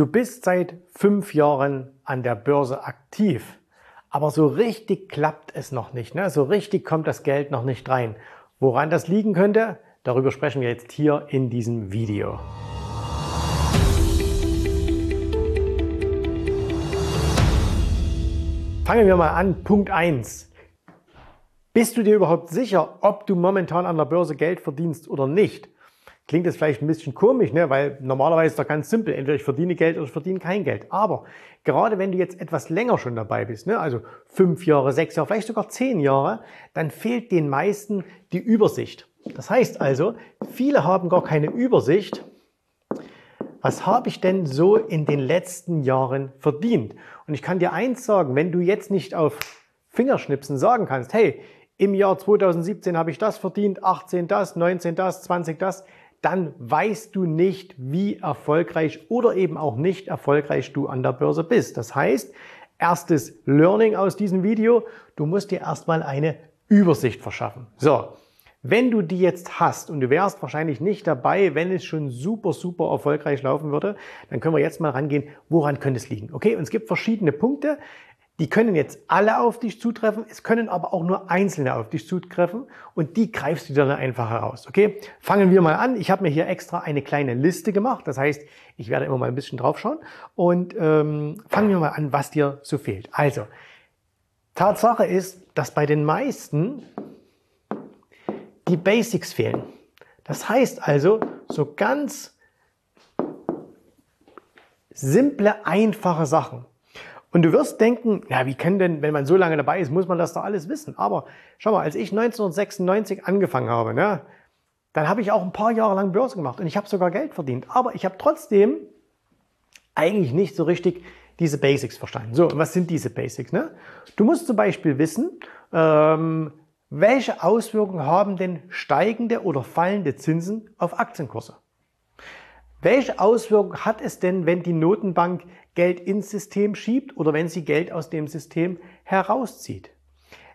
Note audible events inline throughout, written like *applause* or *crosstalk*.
Du bist seit fünf Jahren an der Börse aktiv, aber so richtig klappt es noch nicht. Ne? So richtig kommt das Geld noch nicht rein. Woran das liegen könnte, darüber sprechen wir jetzt hier in diesem Video. Fangen wir mal an. Punkt 1. Bist du dir überhaupt sicher, ob du momentan an der Börse Geld verdienst oder nicht? Klingt jetzt vielleicht ein bisschen komisch, ne? weil normalerweise ist das ganz simpel. Entweder ich verdiene Geld oder ich verdiene kein Geld. Aber gerade wenn du jetzt etwas länger schon dabei bist, ne? also fünf Jahre, sechs Jahre, vielleicht sogar zehn Jahre, dann fehlt den meisten die Übersicht. Das heißt also, viele haben gar keine Übersicht. Was habe ich denn so in den letzten Jahren verdient? Und ich kann dir eins sagen, wenn du jetzt nicht auf Fingerschnipsen sagen kannst, hey, im Jahr 2017 habe ich das verdient, 18 das, 19 das, 20 das, dann weißt du nicht, wie erfolgreich oder eben auch nicht erfolgreich du an der Börse bist. Das heißt, erstes Learning aus diesem Video, du musst dir erstmal eine Übersicht verschaffen. So, wenn du die jetzt hast und du wärst wahrscheinlich nicht dabei, wenn es schon super, super erfolgreich laufen würde, dann können wir jetzt mal rangehen, woran könnte es liegen. Okay, und es gibt verschiedene Punkte. Die können jetzt alle auf dich zutreffen, es können aber auch nur einzelne auf dich zutreffen und die greifst du dann einfach heraus. Okay, fangen wir mal an. Ich habe mir hier extra eine kleine Liste gemacht. Das heißt, ich werde immer mal ein bisschen draufschauen und ähm, fangen wir mal an, was dir so fehlt. Also, Tatsache ist, dass bei den meisten die Basics fehlen. Das heißt also, so ganz simple, einfache Sachen. Und du wirst denken, ja, wie kann denn, wenn man so lange dabei ist, muss man das doch alles wissen. Aber schau mal, als ich 1996 angefangen habe, ne, dann habe ich auch ein paar Jahre lang Börse gemacht und ich habe sogar Geld verdient. Aber ich habe trotzdem eigentlich nicht so richtig diese Basics verstanden. So, und was sind diese Basics? Ne? Du musst zum Beispiel wissen, ähm, welche Auswirkungen haben denn steigende oder fallende Zinsen auf Aktienkurse? Welche Auswirkungen hat es denn, wenn die Notenbank Geld ins System schiebt oder wenn sie Geld aus dem System herauszieht?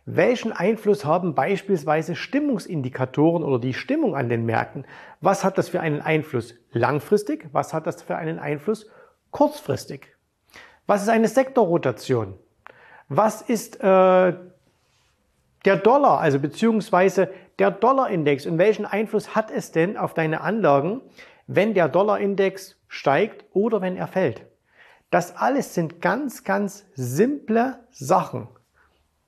Welchen Einfluss haben beispielsweise Stimmungsindikatoren oder die Stimmung an den Märkten? Was hat das für einen Einfluss langfristig? Was hat das für einen Einfluss kurzfristig? Was ist eine Sektorrotation? Was ist äh, der Dollar, also beziehungsweise der Dollarindex und welchen Einfluss hat es denn auf deine Anlagen, wenn der Dollarindex steigt oder wenn er fällt. Das alles sind ganz, ganz simple Sachen.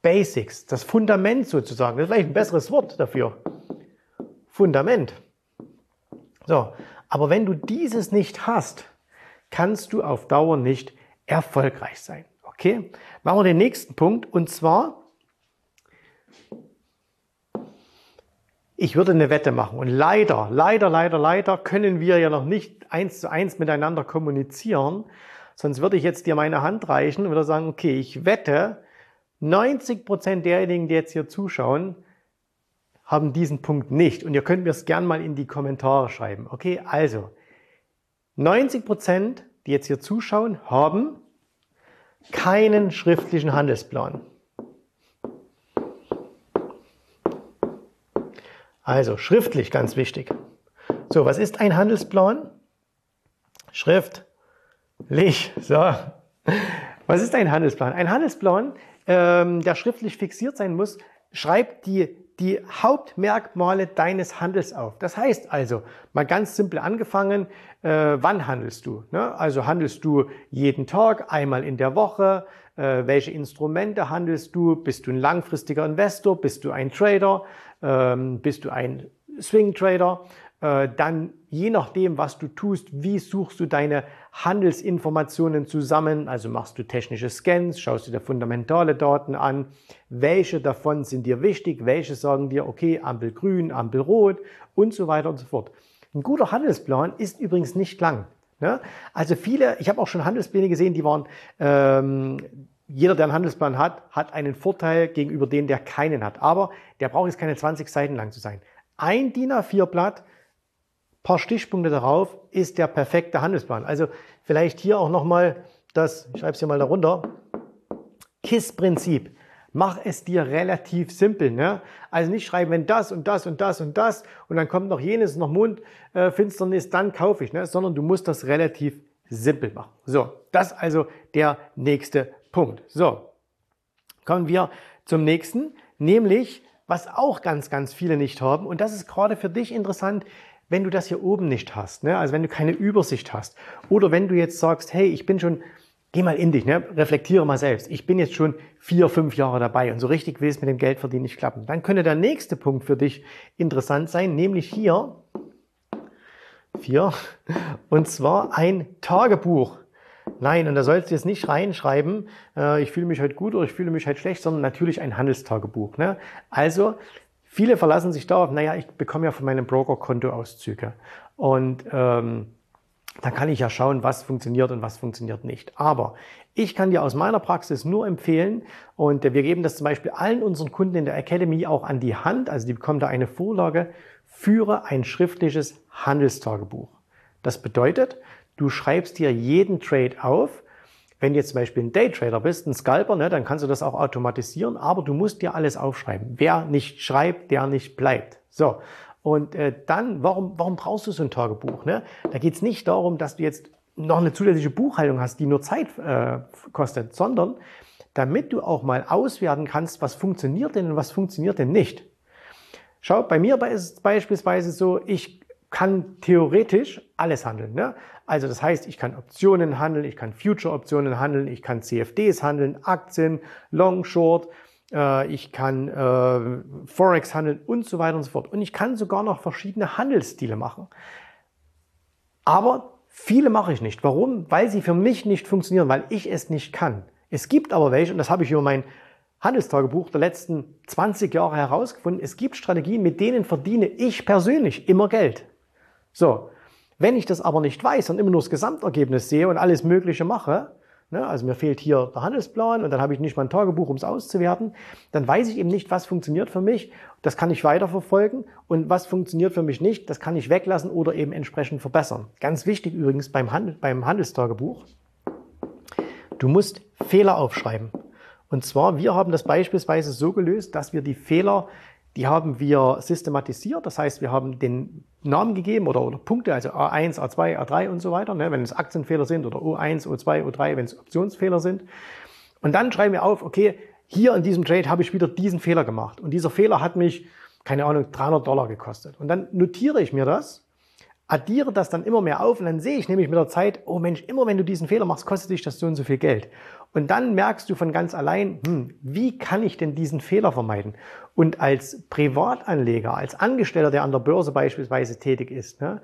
Basics, das Fundament sozusagen. Das ist vielleicht ein besseres Wort dafür. Fundament. So, aber wenn du dieses nicht hast, kannst du auf Dauer nicht erfolgreich sein. Okay? Machen wir den nächsten Punkt und zwar Ich würde eine Wette machen. Und leider, leider, leider, leider können wir ja noch nicht eins zu eins miteinander kommunizieren. Sonst würde ich jetzt dir meine Hand reichen und würde sagen, okay, ich wette, 90 Prozent derjenigen, die jetzt hier zuschauen, haben diesen Punkt nicht. Und ihr könnt mir es gern mal in die Kommentare schreiben. Okay, also 90 Prozent, die jetzt hier zuschauen, haben keinen schriftlichen Handelsplan. Also schriftlich ganz wichtig. So, was ist ein Handelsplan? Schriftlich. So. Was ist ein Handelsplan? Ein Handelsplan, ähm, der schriftlich fixiert sein muss, schreibt die, die Hauptmerkmale deines Handels auf. Das heißt also, mal ganz simpel angefangen, äh, wann handelst du? Ne? Also handelst du jeden Tag, einmal in der Woche? Äh, welche Instrumente handelst du? Bist du ein langfristiger Investor? Bist du ein Trader? ähm, bist du ein Swing Trader, dann je nachdem, was du tust, wie suchst du deine Handelsinformationen zusammen, also machst du technische Scans, schaust du dir fundamentale Daten an, welche davon sind dir wichtig, welche sagen dir, okay, Ampel grün, Ampel rot und so weiter und so fort. Ein guter Handelsplan ist übrigens nicht lang. Ne? Also viele, ich habe auch schon Handelspläne gesehen, die waren ähm, jeder, der einen Handelsplan hat, hat einen Vorteil gegenüber dem, der keinen hat. Aber der braucht jetzt keine 20 Seiten lang zu sein. Ein DIN A4-Blatt, paar Stichpunkte darauf, ist der perfekte Handelsplan. Also vielleicht hier auch nochmal das, ich schreibe es hier mal darunter, KISS-Prinzip. Mach es dir relativ simpel. Ne? Also nicht schreiben, wenn das und das und das und das und dann kommt noch jenes, noch Mundfinsternis, dann kaufe ich. Ne? Sondern du musst das relativ simpel machen. So, das also der nächste Punkt. So, kommen wir zum nächsten, nämlich was auch ganz, ganz viele nicht haben. Und das ist gerade für dich interessant, wenn du das hier oben nicht hast. Ne? Also wenn du keine Übersicht hast. Oder wenn du jetzt sagst, hey, ich bin schon, geh mal in dich, ne? reflektiere mal selbst. Ich bin jetzt schon vier, fünf Jahre dabei und so richtig will es mit dem Geldverdienen nicht klappen. Dann könnte der nächste Punkt für dich interessant sein, nämlich hier, vier, *laughs* und zwar ein Tagebuch. Nein, und da sollst du jetzt nicht reinschreiben, äh, ich fühle mich heute gut oder ich fühle mich heute schlecht, sondern natürlich ein Handelstagebuch. Ne? Also, viele verlassen sich darauf, naja, ich bekomme ja von meinem Broker Kontoauszüge. Und ähm, dann kann ich ja schauen, was funktioniert und was funktioniert nicht. Aber ich kann dir aus meiner Praxis nur empfehlen, und wir geben das zum Beispiel allen unseren Kunden in der Academy auch an die Hand, also die bekommen da eine Vorlage, führe ein schriftliches Handelstagebuch. Das bedeutet, Du schreibst dir jeden Trade auf. Wenn du jetzt zum Beispiel ein Daytrader bist, ein Scalper, ne, dann kannst du das auch automatisieren, aber du musst dir alles aufschreiben. Wer nicht schreibt, der nicht bleibt. So. Und äh, dann, warum, warum brauchst du so ein Tagebuch? Ne? Da geht es nicht darum, dass du jetzt noch eine zusätzliche Buchhaltung hast, die nur Zeit äh, kostet, sondern damit du auch mal auswerten kannst, was funktioniert denn und was funktioniert denn nicht. Schau, bei mir ist es beispielsweise so, ich kann theoretisch alles handeln. Ne? Also das heißt, ich kann Optionen handeln, ich kann Future-Optionen handeln, ich kann CFDs handeln, Aktien, Long, Short, äh, ich kann äh, Forex handeln und so weiter und so fort. Und ich kann sogar noch verschiedene Handelsstile machen. Aber viele mache ich nicht. Warum? Weil sie für mich nicht funktionieren, weil ich es nicht kann. Es gibt aber welche, und das habe ich über mein Handelstagebuch der letzten 20 Jahre herausgefunden, es gibt Strategien, mit denen verdiene ich persönlich immer Geld. So, wenn ich das aber nicht weiß und immer nur das Gesamtergebnis sehe und alles Mögliche mache, ne, also mir fehlt hier der Handelsplan und dann habe ich nicht mal ein Tagebuch, um es auszuwerten, dann weiß ich eben nicht, was funktioniert für mich. Das kann ich weiterverfolgen und was funktioniert für mich nicht, das kann ich weglassen oder eben entsprechend verbessern. Ganz wichtig übrigens beim, Handel, beim Handelstagebuch, du musst Fehler aufschreiben. Und zwar, wir haben das beispielsweise so gelöst, dass wir die Fehler die haben wir systematisiert. Das heißt, wir haben den Namen gegeben oder, oder Punkte, also A1, A2, A3 und so weiter, ne, wenn es Aktienfehler sind oder O1, O2, O3, wenn es Optionsfehler sind. Und dann schreiben wir auf, okay, hier in diesem Trade habe ich wieder diesen Fehler gemacht. Und dieser Fehler hat mich, keine Ahnung, 300 Dollar gekostet. Und dann notiere ich mir das, addiere das dann immer mehr auf und dann sehe ich nämlich mit der Zeit, oh Mensch, immer wenn du diesen Fehler machst, kostet dich das so und so viel Geld. Und dann merkst du von ganz allein, hm, wie kann ich denn diesen Fehler vermeiden? Und als Privatanleger, als Angestellter, der an der Börse beispielsweise tätig ist, ne,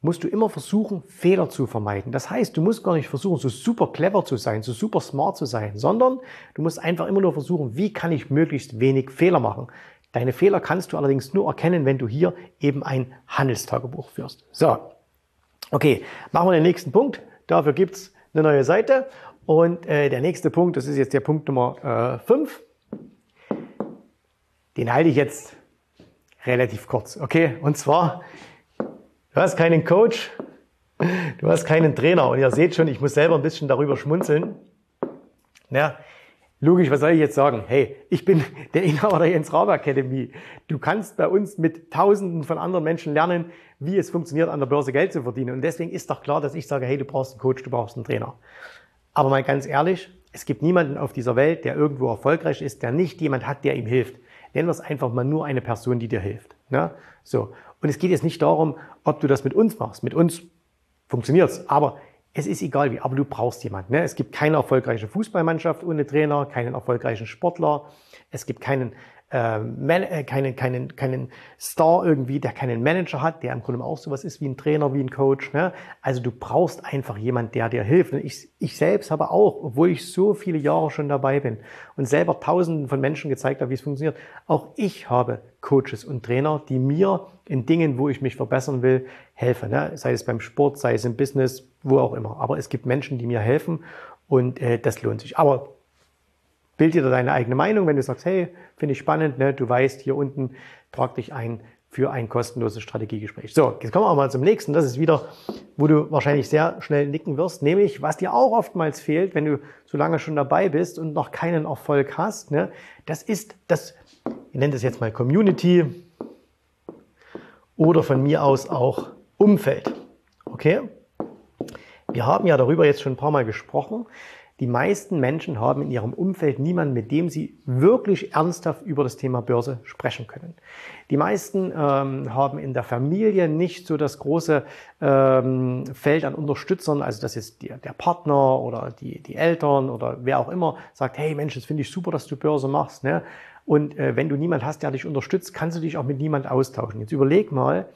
musst du immer versuchen, Fehler zu vermeiden. Das heißt, du musst gar nicht versuchen, so super clever zu sein, so super smart zu sein, sondern du musst einfach immer nur versuchen, wie kann ich möglichst wenig Fehler machen. Deine Fehler kannst du allerdings nur erkennen, wenn du hier eben ein Handelstagebuch führst. So, okay, machen wir den nächsten Punkt. Dafür gibt's eine neue Seite und äh, der nächste Punkt, das ist jetzt der Punkt Nummer 5. Äh, den halte ich jetzt relativ kurz, okay? Und zwar, du hast keinen Coach, du hast keinen Trainer. Und ihr seht schon, ich muss selber ein bisschen darüber schmunzeln. Ja, logisch, was soll ich jetzt sagen? Hey, ich bin *laughs* der Inhaber der Jens Rabe Academy. Du kannst bei uns mit Tausenden von anderen Menschen lernen, wie es funktioniert, an der Börse Geld zu verdienen. Und deswegen ist doch klar, dass ich sage, hey, du brauchst einen Coach, du brauchst einen Trainer. Aber mal ganz ehrlich, es gibt niemanden auf dieser Welt, der irgendwo erfolgreich ist, der nicht jemand hat, der ihm hilft. Nennen wir es einfach mal nur eine Person, die dir hilft. Ne? So. Und es geht jetzt nicht darum, ob du das mit uns machst. Mit uns funktioniert's. Aber es ist egal wie, aber du brauchst jemanden. Ne? Es gibt keine erfolgreiche Fußballmannschaft ohne Trainer, keinen erfolgreichen Sportler. Es gibt keinen ähm, äh, keinen, keinen, keinen Star irgendwie, der keinen Manager hat, der im Grunde auch sowas ist wie ein Trainer, wie ein Coach. Ne? Also du brauchst einfach jemand, der dir hilft. Ich, ich selbst habe auch, obwohl ich so viele Jahre schon dabei bin und selber tausenden von Menschen gezeigt habe, wie es funktioniert, auch ich habe Coaches und Trainer, die mir in Dingen, wo ich mich verbessern will, helfen. Ne? Sei es beim Sport, sei es im Business, wo auch immer. Aber es gibt Menschen, die mir helfen und äh, das lohnt sich. Aber Bild dir deine eigene Meinung, wenn du sagst, hey, finde ich spannend, ne? du weißt, hier unten trag dich ein für ein kostenloses Strategiegespräch. So, jetzt kommen wir auch mal zum nächsten. Das ist wieder, wo du wahrscheinlich sehr schnell nicken wirst, nämlich was dir auch oftmals fehlt, wenn du so lange schon dabei bist und noch keinen Erfolg hast. Ne? Das ist das, ich nenne das jetzt mal Community oder von mir aus auch Umfeld. Okay? Wir haben ja darüber jetzt schon ein paar Mal gesprochen. Die meisten Menschen haben in ihrem Umfeld niemanden, mit dem sie wirklich ernsthaft über das Thema Börse sprechen können. Die meisten ähm, haben in der Familie nicht so das große ähm, Feld an Unterstützern, also das ist die, der Partner oder die, die Eltern oder wer auch immer sagt, hey Mensch, das finde ich super, dass du Börse machst. Ne? Und äh, wenn du niemand hast, der dich unterstützt, kannst du dich auch mit niemand austauschen. Jetzt überleg mal,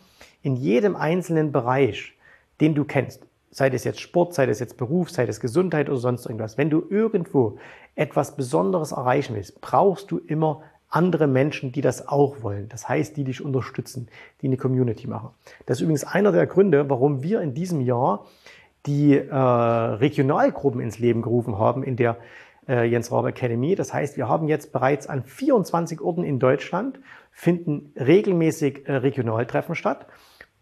in jedem einzelnen Bereich, den du kennst, sei das jetzt Sport, sei das jetzt Beruf, sei das Gesundheit oder sonst irgendwas, wenn du irgendwo etwas Besonderes erreichen willst, brauchst du immer andere Menschen, die das auch wollen. Das heißt, die dich unterstützen, die eine Community machen. Das ist übrigens einer der Gründe, warum wir in diesem Jahr die äh, Regionalgruppen ins Leben gerufen haben in der äh, Jens Rabe Academy. Das heißt, wir haben jetzt bereits an 24 Orten in Deutschland finden regelmäßig äh, Regionaltreffen statt.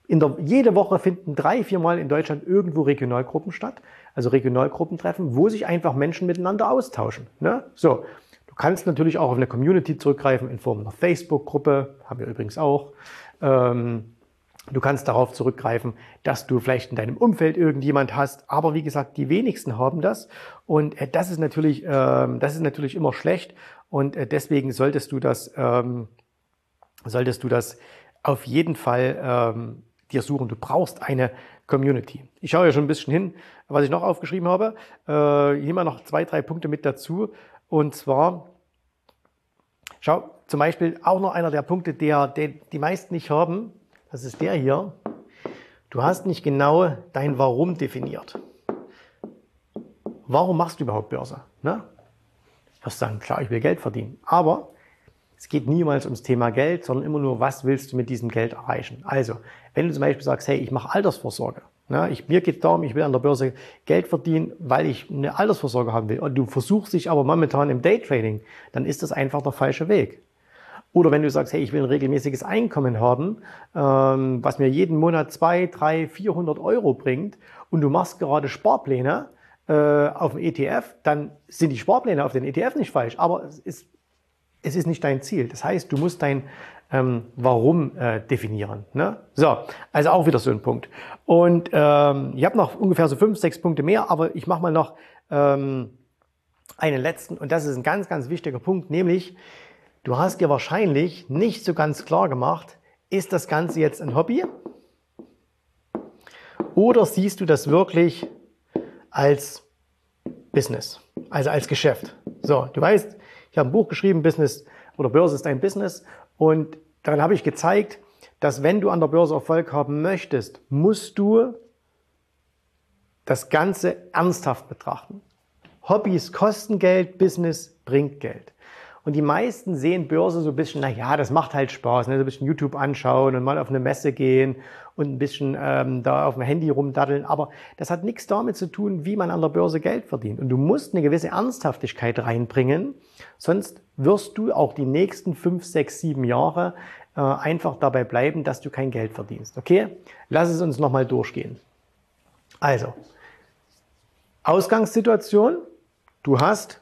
In der, jede Woche finden drei, viermal in Deutschland irgendwo Regionalgruppen statt, also Regionalgruppentreffen, wo sich einfach Menschen miteinander austauschen. Ne? So, du kannst natürlich auch auf eine Community zurückgreifen in Form einer Facebook-Gruppe, haben wir übrigens auch. Ähm, du kannst darauf zurückgreifen, dass du vielleicht in deinem Umfeld irgendjemand hast, aber wie gesagt, die wenigsten haben das und äh, das ist natürlich, äh, das ist natürlich immer schlecht und äh, deswegen solltest du das, ähm, solltest du das auf jeden Fall ähm, dir suchen. Du brauchst eine Community. Ich schaue ja schon ein bisschen hin, was ich noch aufgeschrieben habe. Äh, hier noch zwei, drei Punkte mit dazu. Und zwar, schau, zum Beispiel auch noch einer der Punkte, der, der die meisten nicht haben, das ist der hier. Du hast nicht genau dein Warum definiert. Warum machst du überhaupt Börse? Ne? Du wirst sagen, klar, ich will Geld verdienen. Aber es geht niemals ums Thema Geld, sondern immer nur, was willst du mit diesem Geld erreichen. Also, wenn du zum Beispiel sagst, hey, ich mache Altersvorsorge, ne, ich, mir geht darum, ich will an der Börse Geld verdienen, weil ich eine Altersvorsorge haben will, und du versuchst dich aber momentan im Daytrading, dann ist das einfach der falsche Weg. Oder wenn du sagst, hey, ich will ein regelmäßiges Einkommen haben, ähm, was mir jeden Monat zwei, drei, 400 Euro bringt, und du machst gerade Sparpläne äh, auf dem ETF, dann sind die Sparpläne auf den ETF nicht falsch, aber es ist es ist nicht dein Ziel. Das heißt, du musst dein ähm, Warum äh, definieren. Ne? So, also auch wieder so ein Punkt. Und ähm, ich habe noch ungefähr so fünf, sechs Punkte mehr, aber ich mache mal noch ähm, einen letzten und das ist ein ganz, ganz wichtiger Punkt, nämlich du hast dir wahrscheinlich nicht so ganz klar gemacht, ist das Ganze jetzt ein Hobby oder siehst du das wirklich als Business, also als Geschäft? So, du weißt, ich habe ein Buch geschrieben, Business oder Börse ist ein Business. Und darin habe ich gezeigt, dass wenn du an der Börse Erfolg haben möchtest, musst du das Ganze ernsthaft betrachten. Hobbys kosten Geld, Business bringt Geld. Und die meisten sehen Börse so ein bisschen, na ja, das macht halt Spaß, ne? so ein bisschen YouTube anschauen und mal auf eine Messe gehen und ein bisschen ähm, da auf dem Handy rumdaddeln. Aber das hat nichts damit zu tun, wie man an der Börse Geld verdient. Und du musst eine gewisse Ernsthaftigkeit reinbringen, sonst wirst du auch die nächsten fünf, sechs, sieben Jahre äh, einfach dabei bleiben, dass du kein Geld verdienst. Okay? Lass es uns nochmal durchgehen. Also, Ausgangssituation. Du hast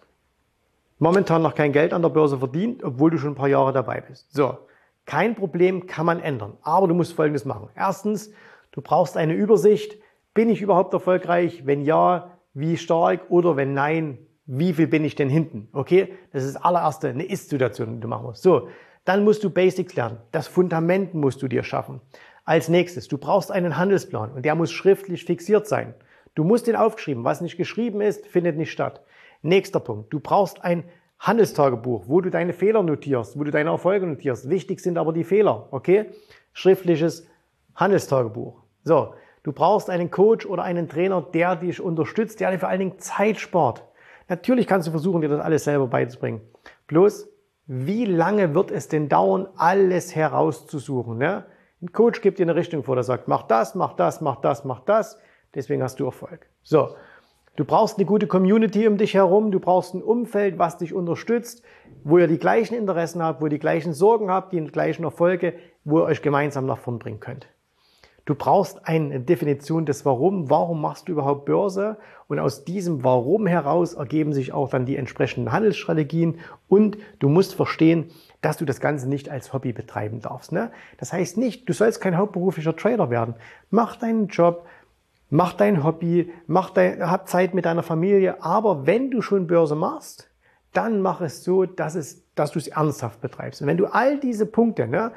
momentan noch kein Geld an der Börse verdient, obwohl du schon ein paar Jahre dabei bist. So, kein Problem, kann man ändern. Aber du musst Folgendes machen. Erstens, du brauchst eine Übersicht. Bin ich überhaupt erfolgreich? Wenn ja, wie stark? Oder wenn nein, wie viel bin ich denn hinten? Okay, das ist das allererste eine Ist-Situation, die du machen musst. So, dann musst du Basics lernen. Das Fundament musst du dir schaffen. Als nächstes, du brauchst einen Handelsplan und der muss schriftlich fixiert sein. Du musst den aufgeschrieben. Was nicht geschrieben ist, findet nicht statt. Nächster Punkt. Du brauchst ein Handelstagebuch, wo du deine Fehler notierst, wo du deine Erfolge notierst. Wichtig sind aber die Fehler, okay? Schriftliches Handelstagebuch. So, du brauchst einen Coach oder einen Trainer, der dich unterstützt, der dir vor allen Dingen Zeit spart. Natürlich kannst du versuchen, dir das alles selber beizubringen. Bloß, wie lange wird es denn dauern, alles herauszusuchen? Ne? Ein Coach gibt dir eine Richtung vor, der sagt, mach das, mach das, mach das, mach das. Deswegen hast du Erfolg. So, Du brauchst eine gute Community um dich herum, du brauchst ein Umfeld, was dich unterstützt, wo ihr die gleichen Interessen habt, wo ihr die gleichen Sorgen habt, die gleichen Erfolge, wo ihr euch gemeinsam nach vorn bringen könnt. Du brauchst eine Definition des Warum. Warum machst du überhaupt Börse? Und aus diesem Warum heraus ergeben sich auch dann die entsprechenden Handelsstrategien. Und du musst verstehen, dass du das Ganze nicht als Hobby betreiben darfst. Ne? Das heißt nicht, du sollst kein hauptberuflicher Trader werden. Mach deinen Job, mach dein Hobby, mach dein, hab Zeit mit deiner Familie, aber wenn du schon Börse machst, dann mach es so, dass, es, dass du es ernsthaft betreibst. Und wenn du all diese Punkte, ne,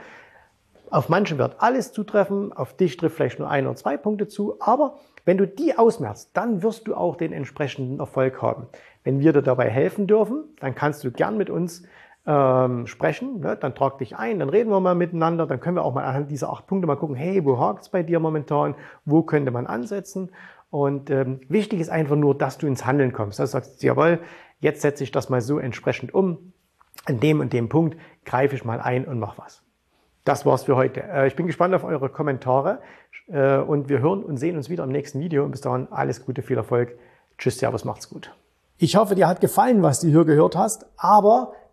auf manche wird alles zutreffen, auf dich trifft vielleicht nur ein oder zwei Punkte zu, aber wenn du die ausmerzt, dann wirst du auch den entsprechenden Erfolg haben. Wenn wir dir dabei helfen dürfen, dann kannst du gern mit uns ähm, sprechen, ne? dann trag dich ein, dann reden wir mal miteinander, dann können wir auch mal anhand dieser acht Punkte mal gucken, hey, wo hakt es bei dir momentan, wo könnte man ansetzen und ähm, wichtig ist einfach nur, dass du ins Handeln kommst. Dass du sagst, jawohl, jetzt setze ich das mal so entsprechend um, an dem und dem Punkt greife ich mal ein und mach was. Das war's für heute. Äh, ich bin gespannt auf eure Kommentare äh, und wir hören und sehen uns wieder im nächsten Video. Und bis dahin alles Gute, viel Erfolg. Tschüss, Servus, macht's gut. Ich hoffe, dir hat gefallen, was du hier gehört hast, aber